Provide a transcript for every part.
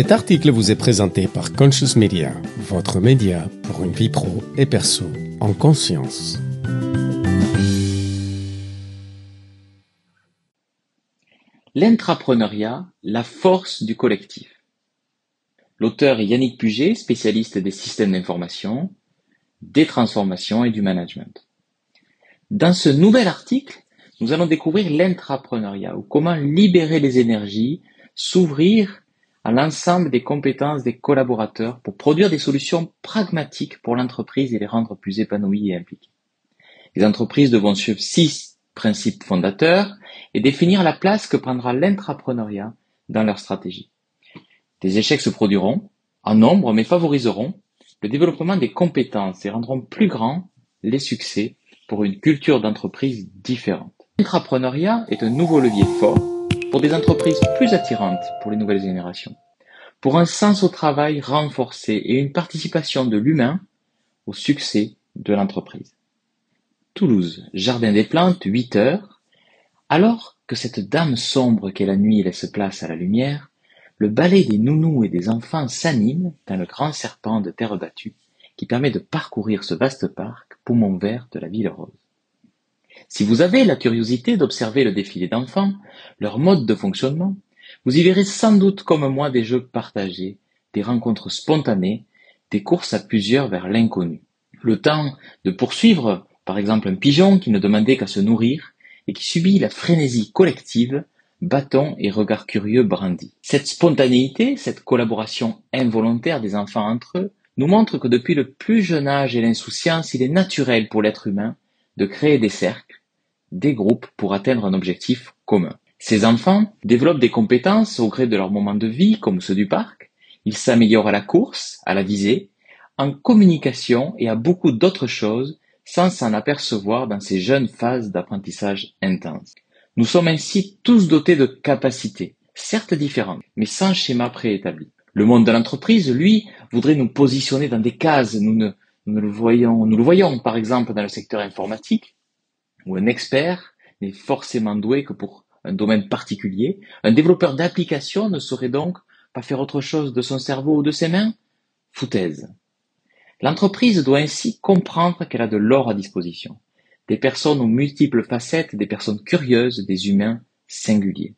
Cet article vous est présenté par Conscious Media, votre média pour une vie pro et perso en conscience. L'intrapreneuriat, la force du collectif. L'auteur est Yannick Puget, spécialiste des systèmes d'information, des transformations et du management. Dans ce nouvel article, nous allons découvrir l'intrapreneuriat ou comment libérer les énergies, s'ouvrir à l'ensemble des compétences des collaborateurs pour produire des solutions pragmatiques pour l'entreprise et les rendre plus épanouies et impliquées. Les entreprises devront suivre six principes fondateurs et définir la place que prendra l'intrapreneuriat dans leur stratégie. Des échecs se produiront, en nombre, mais favoriseront le développement des compétences et rendront plus grands les succès pour une culture d'entreprise différente. L'intrapreneuriat est un nouveau levier fort pour des entreprises plus attirantes pour les nouvelles générations, pour un sens au travail renforcé et une participation de l'humain au succès de l'entreprise. Toulouse, Jardin des Plantes, 8 heures. Alors que cette dame sombre qu'est la nuit laisse place à la lumière, le balai des nounous et des enfants s'anime dans le grand serpent de terre battue qui permet de parcourir ce vaste parc, poumon vert de la ville rose. Si vous avez la curiosité d'observer le défilé d'enfants, leur mode de fonctionnement, vous y verrez sans doute comme moi des jeux partagés, des rencontres spontanées, des courses à plusieurs vers l'inconnu. Le temps de poursuivre, par exemple, un pigeon qui ne demandait qu'à se nourrir et qui subit la frénésie collective, bâton et regard curieux brandis. Cette spontanéité, cette collaboration involontaire des enfants entre eux, nous montre que depuis le plus jeune âge et l'insouciance, il est naturel pour l'être humain de créer des cercles, des groupes pour atteindre un objectif commun. Ces enfants développent des compétences au gré de leur moment de vie, comme ceux du parc. Ils s'améliorent à la course, à la visée, en communication et à beaucoup d'autres choses sans s'en apercevoir dans ces jeunes phases d'apprentissage intense. Nous sommes ainsi tous dotés de capacités, certes différentes, mais sans schéma préétabli. Le monde de l'entreprise, lui, voudrait nous positionner dans des cases. Nous ne, nous le voyons, nous le voyons par exemple dans le secteur informatique, où un expert n'est forcément doué que pour un domaine particulier. Un développeur d'application ne saurait donc pas faire autre chose de son cerveau ou de ses mains Foutaise. L'entreprise doit ainsi comprendre qu'elle a de l'or à disposition. Des personnes aux multiples facettes, des personnes curieuses, des humains singuliers.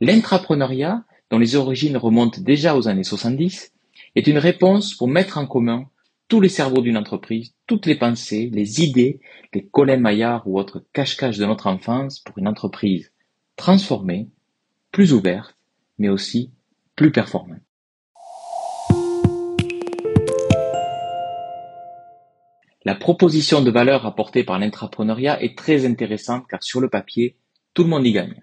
L'intrapreneuriat dont les origines remontent déjà aux années 70, est une réponse pour mettre en commun tous les cerveaux d'une entreprise, toutes les pensées, les idées, les Colin Maillard ou autres cache-cache de notre enfance pour une entreprise transformée, plus ouverte, mais aussi plus performante. La proposition de valeur apportée par l'intrapreneuriat est très intéressante car sur le papier, tout le monde y gagne.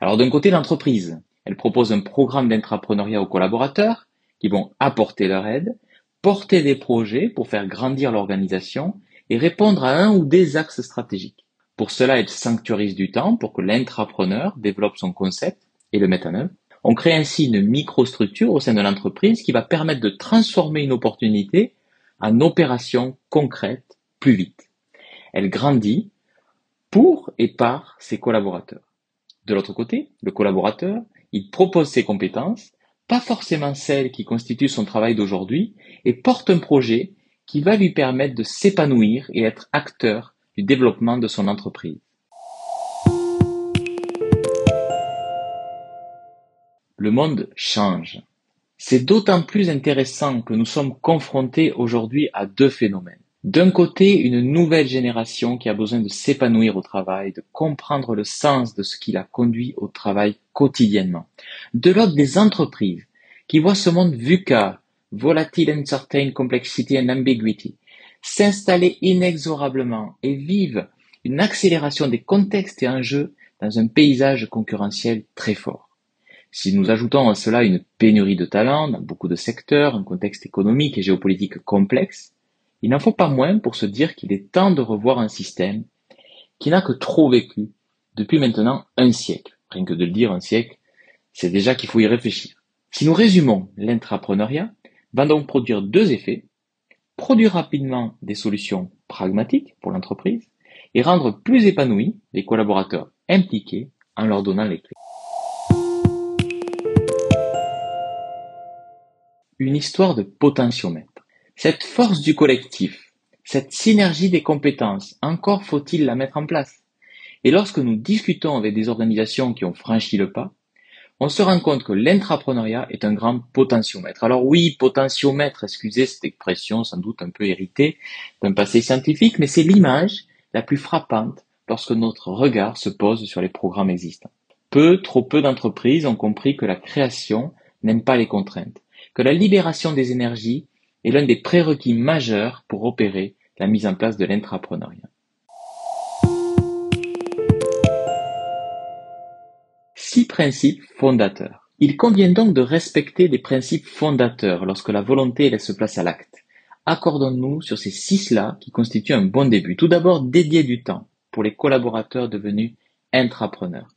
Alors d'un côté, l'entreprise, elle propose un programme d'intrapreneuriat aux collaborateurs qui vont apporter leur aide, porter des projets pour faire grandir l'organisation et répondre à un ou des axes stratégiques. Pour cela, elle sanctuarise du temps pour que l'intrapreneur développe son concept et le mette en œuvre. On crée ainsi une microstructure au sein de l'entreprise qui va permettre de transformer une opportunité en opération concrète plus vite. Elle grandit pour et par ses collaborateurs. De l'autre côté, le collaborateur, il propose ses compétences, pas forcément celles qui constituent son travail d'aujourd'hui, et porte un projet qui va lui permettre de s'épanouir et être acteur du développement de son entreprise. Le monde change. C'est d'autant plus intéressant que nous sommes confrontés aujourd'hui à deux phénomènes. D'un côté, une nouvelle génération qui a besoin de s'épanouir au travail, de comprendre le sens de ce qui l'a conduit au travail quotidiennement. De l'autre, des entreprises qui voient ce monde VUCA, volatile, uncertain, complexity and ambiguity, s'installer inexorablement et vivent une accélération des contextes et enjeux dans un paysage concurrentiel très fort. Si nous ajoutons à cela une pénurie de talents dans beaucoup de secteurs, un contexte économique et géopolitique complexe, il n'en faut pas moins pour se dire qu'il est temps de revoir un système qui n'a que trop vécu depuis maintenant un siècle. Rien que de le dire un siècle, c'est déjà qu'il faut y réfléchir. Si nous résumons l'intrapreneuriat, va donc produire deux effets. Produire rapidement des solutions pragmatiques pour l'entreprise et rendre plus épanouis les collaborateurs impliqués en leur donnant les clés. une histoire de potentiomètre. Cette force du collectif, cette synergie des compétences, encore faut-il la mettre en place. Et lorsque nous discutons avec des organisations qui ont franchi le pas, on se rend compte que l'intrapreneuriat est un grand potentiomètre. Alors oui, potentiomètre, excusez cette expression sans doute un peu héritée d'un passé scientifique, mais c'est l'image la plus frappante lorsque notre regard se pose sur les programmes existants. Peu, trop peu d'entreprises ont compris que la création n'aime pas les contraintes, que la libération des énergies est l'un des prérequis majeurs pour opérer la mise en place de l'intrapreneuriat. Six principes fondateurs. Il convient donc de respecter les principes fondateurs lorsque la volonté laisse place à l'acte. Accordons-nous sur ces six-là qui constituent un bon début. Tout d'abord, dédier du temps pour les collaborateurs devenus intrapreneurs.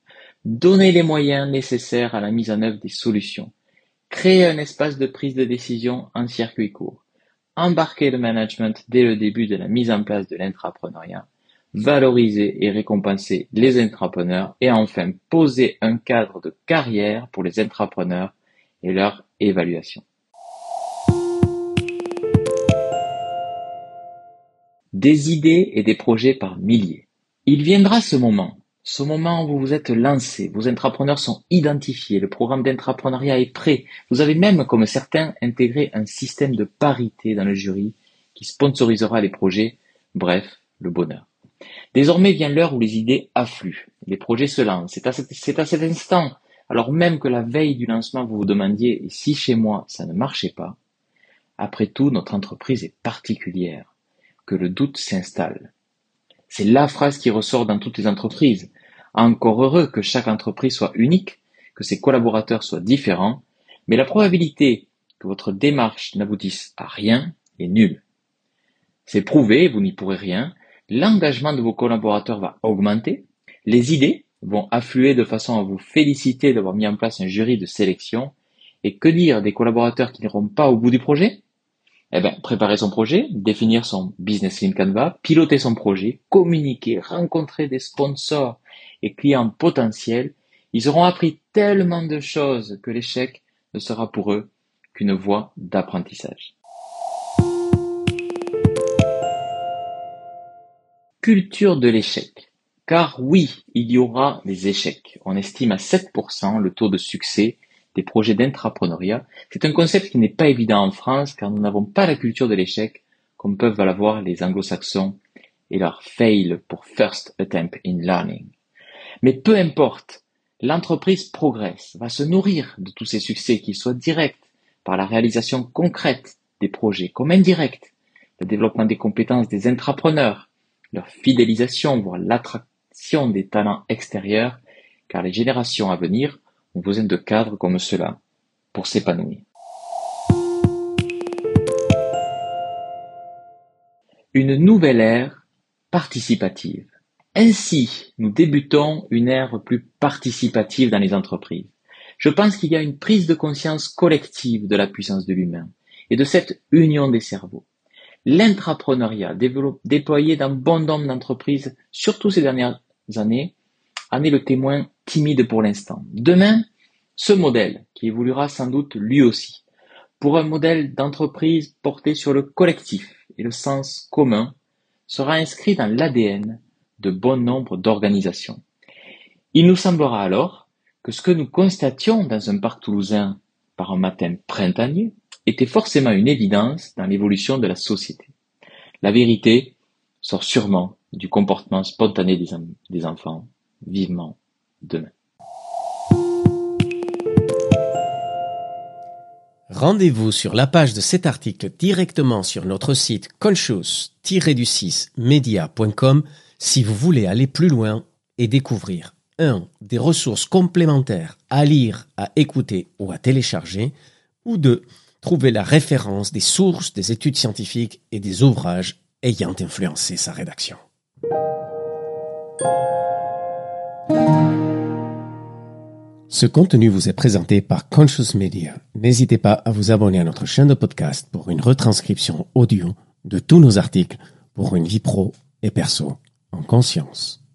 Donner les moyens nécessaires à la mise en œuvre des solutions. Créer un espace de prise de décision en circuit court. Embarquer le management dès le début de la mise en place de l'intrapreneuriat. Valoriser et récompenser les intrapreneurs. Et enfin, poser un cadre de carrière pour les intrapreneurs et leur évaluation. Des idées et des projets par milliers. Il viendra ce moment ce moment où vous vous êtes lancé, vos intrapreneurs sont identifiés, le programme d'intrapreneuriat est prêt. Vous avez même, comme certains, intégré un système de parité dans le jury qui sponsorisera les projets. Bref, le bonheur. Désormais vient l'heure où les idées affluent. Les projets se lancent. C'est à, cet, instant, alors même que la veille du lancement vous vous demandiez et si chez moi ça ne marchait pas, après tout notre entreprise est particulière, que le doute s'installe. C'est la phrase qui ressort dans toutes les entreprises. Encore heureux que chaque entreprise soit unique, que ses collaborateurs soient différents, mais la probabilité que votre démarche n'aboutisse à rien est nulle. C'est prouvé, vous n'y pourrez rien, l'engagement de vos collaborateurs va augmenter, les idées vont affluer de façon à vous féliciter d'avoir mis en place un jury de sélection, et que dire des collaborateurs qui n'iront pas au bout du projet? Eh ben, préparer son projet, définir son business in Canva, piloter son projet, communiquer, rencontrer des sponsors et clients potentiels, ils auront appris tellement de choses que l'échec ne sera pour eux qu'une voie d'apprentissage. Culture de l'échec. Car oui, il y aura des échecs. On estime à 7% le taux de succès des projets d'intrapreneuriat. C'est un concept qui n'est pas évident en France car nous n'avons pas la culture de l'échec comme peuvent l'avoir les anglo-saxons et leur fail pour first attempt in learning. Mais peu importe, l'entreprise progresse, va se nourrir de tous ces succès, qu'ils soient directs par la réalisation concrète des projets, comme indirects, le développement des compétences des intrapreneurs, leur fidélisation, voire l'attraction des talents extérieurs, car les générations à venir besoin de cadres comme cela pour s'épanouir. Une nouvelle ère participative. Ainsi, nous débutons une ère plus participative dans les entreprises. Je pense qu'il y a une prise de conscience collective de la puissance de l'humain et de cette union des cerveaux. L'intrapreneuriat déployé dans bon nombre d'entreprises, surtout ces dernières années, en est le témoin timide pour l'instant. Demain, ce modèle, qui évoluera sans doute lui aussi, pour un modèle d'entreprise porté sur le collectif et le sens commun, sera inscrit dans l'ADN de bon nombre d'organisations. Il nous semblera alors que ce que nous constations dans un parc toulousain par un matin printanier était forcément une évidence dans l'évolution de la société. La vérité sort sûrement du comportement spontané des, des enfants vivement demain. Rendez-vous sur la page de cet article directement sur notre site conscious-du6media.com si vous voulez aller plus loin et découvrir 1. des ressources complémentaires à lire, à écouter ou à télécharger, ou 2. trouver la référence des sources, des études scientifiques et des ouvrages ayant influencé sa rédaction. Ce contenu vous est présenté par Conscious Media. N'hésitez pas à vous abonner à notre chaîne de podcast pour une retranscription audio de tous nos articles pour une vie pro et perso en conscience.